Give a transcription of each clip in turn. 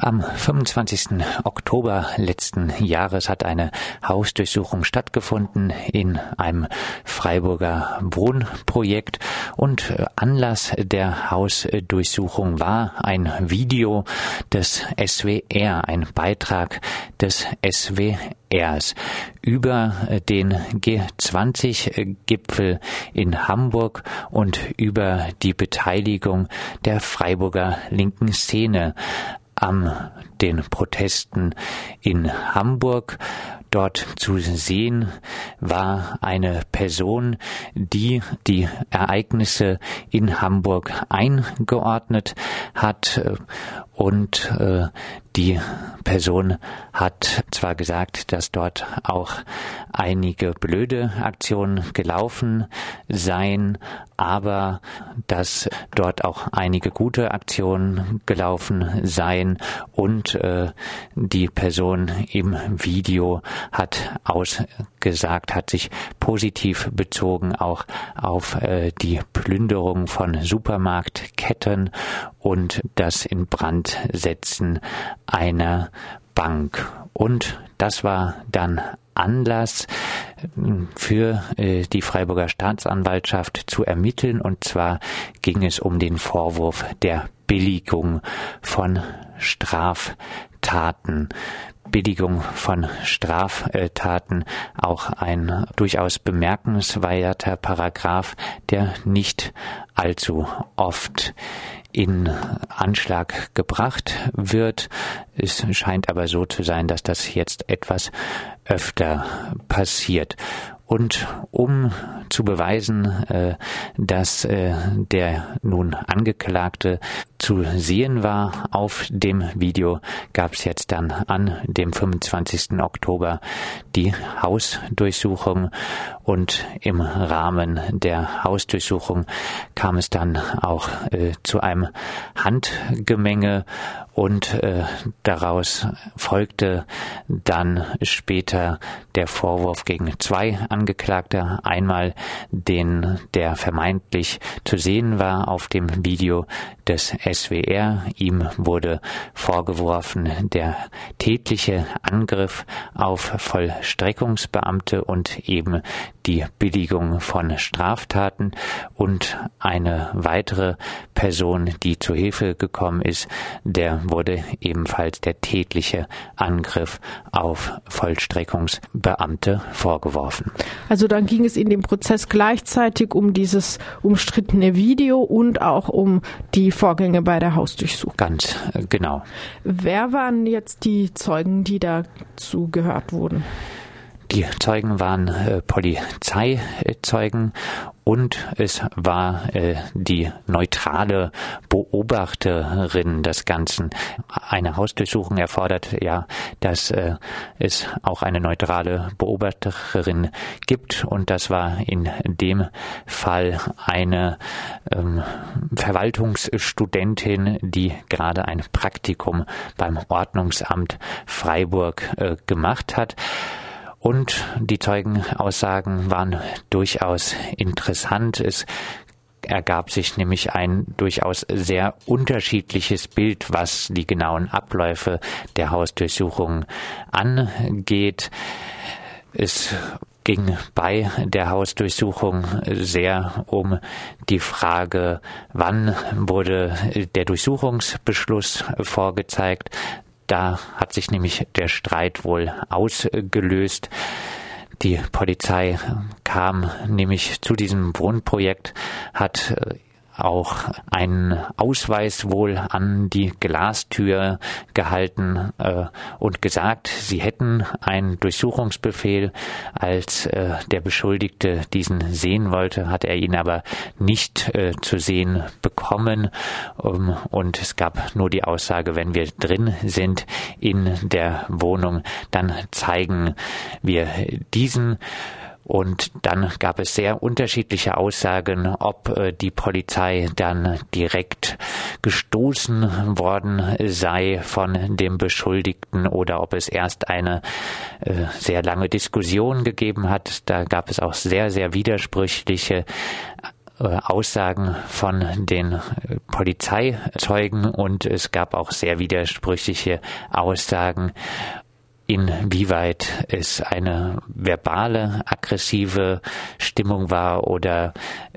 Am 25. Oktober letzten Jahres hat eine Hausdurchsuchung stattgefunden in einem Freiburger Wohnprojekt und Anlass der Hausdurchsuchung war ein Video des SWR, ein Beitrag des SWRs über den G20-Gipfel in Hamburg und über die Beteiligung der Freiburger linken Szene an den Protesten in Hamburg. Dort zu sehen war eine Person, die die Ereignisse in Hamburg eingeordnet hat und äh, die Person hat zwar gesagt, dass dort auch einige blöde Aktionen gelaufen seien, aber dass dort auch einige gute Aktionen gelaufen seien. Und äh, die Person im Video hat ausgesagt, hat sich positiv bezogen auch auf äh, die Plünderung von Supermarktketten und das in Brand setzen einer Bank. Und das war dann Anlass für äh, die Freiburger Staatsanwaltschaft zu ermitteln. Und zwar ging es um den Vorwurf der Billigung von Straftaten. Billigung von Straftaten auch ein durchaus bemerkenswerter Paragraph, der nicht allzu oft in Anschlag gebracht wird. Es scheint aber so zu sein, dass das jetzt etwas öfter passiert. Und um zu beweisen, äh, dass äh, der nun Angeklagte zu sehen war auf dem Video, gab es jetzt dann an dem 25. Oktober die Hausdurchsuchung und im Rahmen der Hausdurchsuchung kam es dann auch äh, zu einem Handgemenge und daraus folgte dann später der Vorwurf gegen zwei Angeklagte. Einmal den, der vermeintlich zu sehen war auf dem Video des SWR. Ihm wurde vorgeworfen, der tätliche Angriff auf Vollstreckungsbeamte und eben die Billigung von Straftaten und eine weitere Person, die zu Hilfe gekommen ist, der wurde ebenfalls der tätliche Angriff auf Vollstreckungsbeamte vorgeworfen. Also dann ging es in dem Prozess gleichzeitig um dieses umstrittene Video und auch um die Vorgänge bei der Hausdurchsuchung. Ganz äh, genau. Wer waren jetzt die Zeugen, die dazu gehört wurden? Die Zeugen waren äh, Polizeizeugen und es war äh, die neutrale Beobachterin des Ganzen. Eine Hausdurchsuchung erfordert ja, dass äh, es auch eine neutrale Beobachterin gibt und das war in dem Fall eine ähm, Verwaltungsstudentin, die gerade ein Praktikum beim Ordnungsamt Freiburg äh, gemacht hat. Und die Zeugenaussagen waren durchaus interessant. Es ergab sich nämlich ein durchaus sehr unterschiedliches Bild, was die genauen Abläufe der Hausdurchsuchung angeht. Es ging bei der Hausdurchsuchung sehr um die Frage, wann wurde der Durchsuchungsbeschluss vorgezeigt, da hat sich nämlich der Streit wohl ausgelöst. Die Polizei kam nämlich zu diesem Wohnprojekt, hat äh, auch einen Ausweis wohl an die Glastür gehalten äh, und gesagt, sie hätten einen Durchsuchungsbefehl. Als äh, der Beschuldigte diesen sehen wollte, hat er ihn aber nicht äh, zu sehen bekommen. Um, und es gab nur die Aussage, wenn wir drin sind in der Wohnung, dann zeigen wir diesen und dann gab es sehr unterschiedliche Aussagen, ob äh, die Polizei dann direkt gestoßen worden sei von dem Beschuldigten oder ob es erst eine äh, sehr lange Diskussion gegeben hat. Da gab es auch sehr, sehr widersprüchliche Aussagen von den Polizeizeugen und es gab auch sehr widersprüchliche Aussagen inwieweit es eine verbale, aggressive Stimmung war oder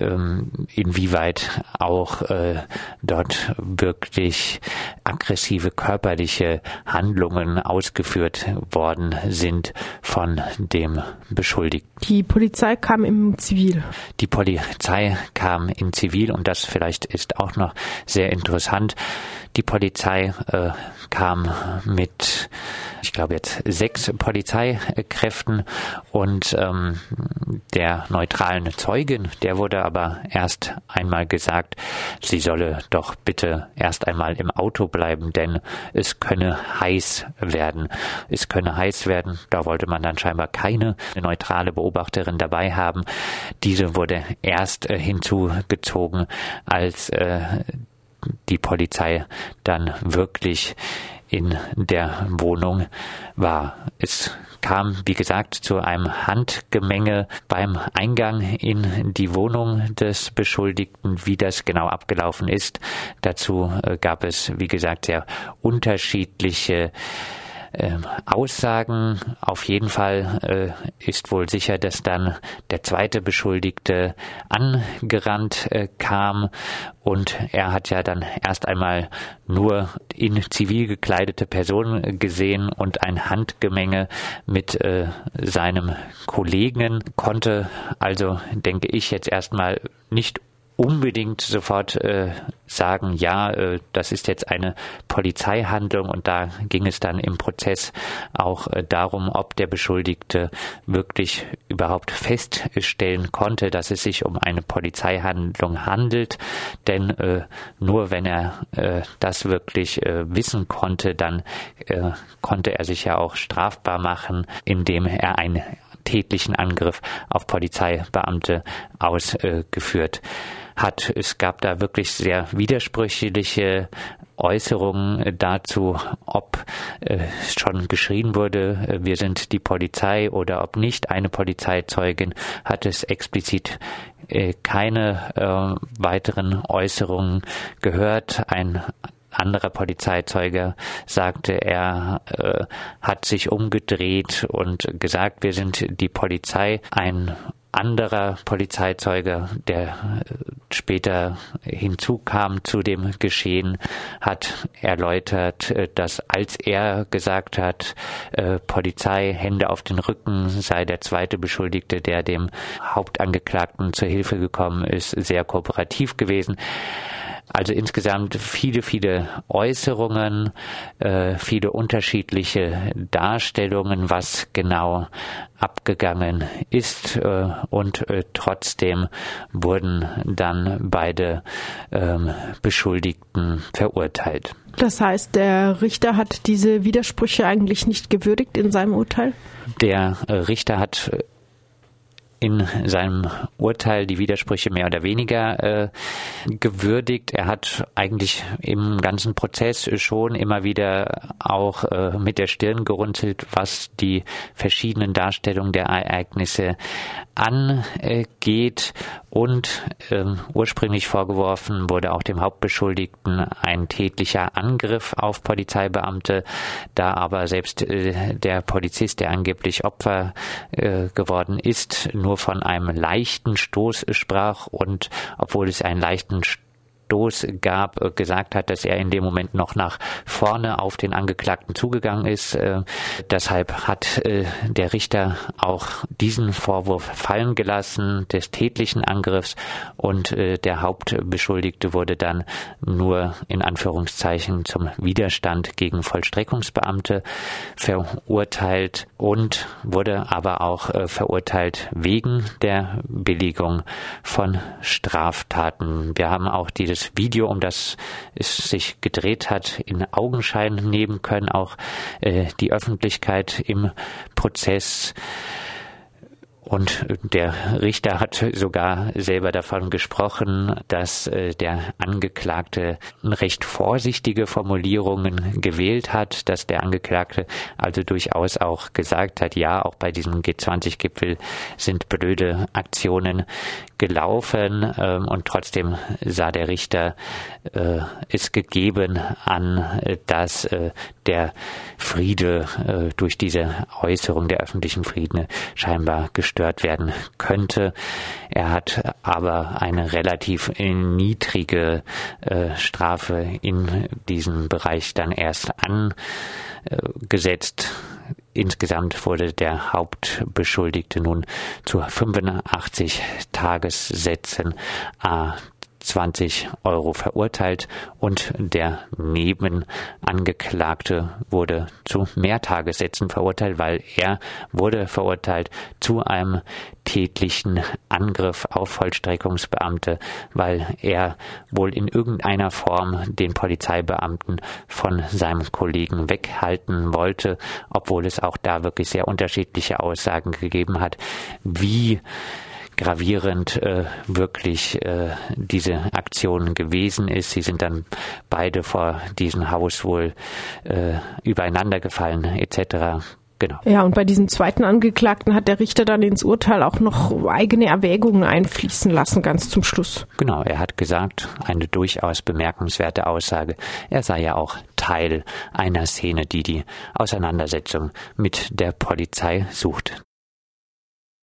ähm, inwieweit auch äh, dort wirklich aggressive körperliche Handlungen ausgeführt worden sind von dem Beschuldigten. Die Polizei kam im Zivil. Die Polizei kam in Zivil und das vielleicht ist auch noch sehr interessant. Die Polizei äh, kam mit, ich glaube jetzt sechs Polizeikräften und ähm, der neutralen Zeugin, der wurde aber erst einmal gesagt, sie solle doch bitte erst einmal im Auto bleiben, denn es könne heiß werden. Es könne heiß werden. Da wollte man dann scheinbar keine neutrale Beobachterin dabei haben. Diese wurde erst äh, hinzugezogen, als äh, die Polizei dann wirklich in der Wohnung war. Es kam, wie gesagt, zu einem Handgemenge beim Eingang in die Wohnung des Beschuldigten. Wie das genau abgelaufen ist, dazu äh, gab es, wie gesagt, sehr unterschiedliche Aussagen. Auf jeden Fall äh, ist wohl sicher, dass dann der zweite Beschuldigte angerannt äh, kam und er hat ja dann erst einmal nur in zivil gekleidete Personen gesehen und ein Handgemenge mit äh, seinem Kollegen konnte also denke ich jetzt erstmal nicht unbedingt sofort äh, sagen, ja, äh, das ist jetzt eine Polizeihandlung. Und da ging es dann im Prozess auch äh, darum, ob der Beschuldigte wirklich überhaupt feststellen konnte, dass es sich um eine Polizeihandlung handelt, denn äh, nur wenn er äh, das wirklich äh, wissen konnte, dann konnte er sich ja auch strafbar machen, indem er ein tätlichen Angriff auf Polizeibeamte ausgeführt hat. Es gab da wirklich sehr widersprüchliche Äußerungen dazu, ob äh, schon geschrien wurde, äh, wir sind die Polizei oder ob nicht. Eine Polizeizeugin hat es explizit äh, keine äh, weiteren Äußerungen gehört. Ein anderer Polizeizeuge sagte, er äh, hat sich umgedreht und gesagt, wir sind die Polizei. Ein anderer Polizeizeuge, der äh, später hinzukam zu dem Geschehen, hat erläutert, äh, dass als er gesagt hat, äh, Polizei, Hände auf den Rücken, sei der zweite Beschuldigte, der dem Hauptangeklagten zur Hilfe gekommen ist, sehr kooperativ gewesen. Also insgesamt viele, viele Äußerungen, äh, viele unterschiedliche Darstellungen, was genau abgegangen ist äh, und äh, trotzdem wurden dann beide ähm, Beschuldigten verurteilt. Das heißt, der Richter hat diese Widersprüche eigentlich nicht gewürdigt in seinem Urteil? Der Richter hat in seinem Urteil die Widersprüche mehr oder weniger äh, gewürdigt. Er hat eigentlich im ganzen Prozess schon immer wieder auch äh, mit der Stirn gerunzelt, was die verschiedenen Darstellungen der Ereignisse angeht. Und äh, ursprünglich vorgeworfen wurde auch dem Hauptbeschuldigten ein tätlicher Angriff auf Polizeibeamte, da aber selbst äh, der Polizist, der angeblich Opfer äh, geworden ist, nur nur von einem leichten Stoß sprach und obwohl es einen leichten Stoß Stoß gab, äh, gesagt hat, dass er in dem Moment noch nach vorne auf den Angeklagten zugegangen ist. Äh, deshalb hat äh, der Richter auch diesen Vorwurf fallen gelassen des tätlichen Angriffs und der Hauptbeschuldigte wurde dann nur in Anführungszeichen zum Widerstand gegen Vollstreckungsbeamte verurteilt und wurde aber auch verurteilt wegen der Billigung von Straftaten. Wir haben auch dieses das Video, um das es sich gedreht hat, in Augenschein nehmen können, auch äh, die Öffentlichkeit im Prozess. Und der Richter hat sogar selber davon gesprochen, dass äh, der Angeklagte recht vorsichtige Formulierungen gewählt hat, dass der Angeklagte also durchaus auch gesagt hat, ja, auch bei diesem G20-Gipfel sind blöde Aktionen gelaufen ähm, und trotzdem sah der Richter äh, es gegeben an, dass äh, der Friede äh, durch diese Äußerung der öffentlichen Frieden scheinbar gestört werden könnte. Er hat aber eine relativ niedrige äh, Strafe in diesem Bereich dann erst angesetzt. Insgesamt wurde der Hauptbeschuldigte nun zu 85 Tagessätzen a 20 Euro verurteilt und der Nebenangeklagte wurde zu Mehrtagessätzen verurteilt, weil er wurde verurteilt zu einem tätlichen Angriff auf Vollstreckungsbeamte, weil er wohl in irgendeiner Form den Polizeibeamten von seinem Kollegen weghalten wollte, obwohl es auch da wirklich sehr unterschiedliche Aussagen gegeben hat, wie gravierend äh, wirklich äh, diese Aktion gewesen ist. Sie sind dann beide vor diesem Haus wohl äh, übereinander gefallen etc. Genau. Ja, und bei diesem zweiten Angeklagten hat der Richter dann ins Urteil auch noch eigene Erwägungen einfließen lassen, ganz zum Schluss. Genau, er hat gesagt, eine durchaus bemerkenswerte Aussage. Er sei ja auch Teil einer Szene, die die Auseinandersetzung mit der Polizei sucht.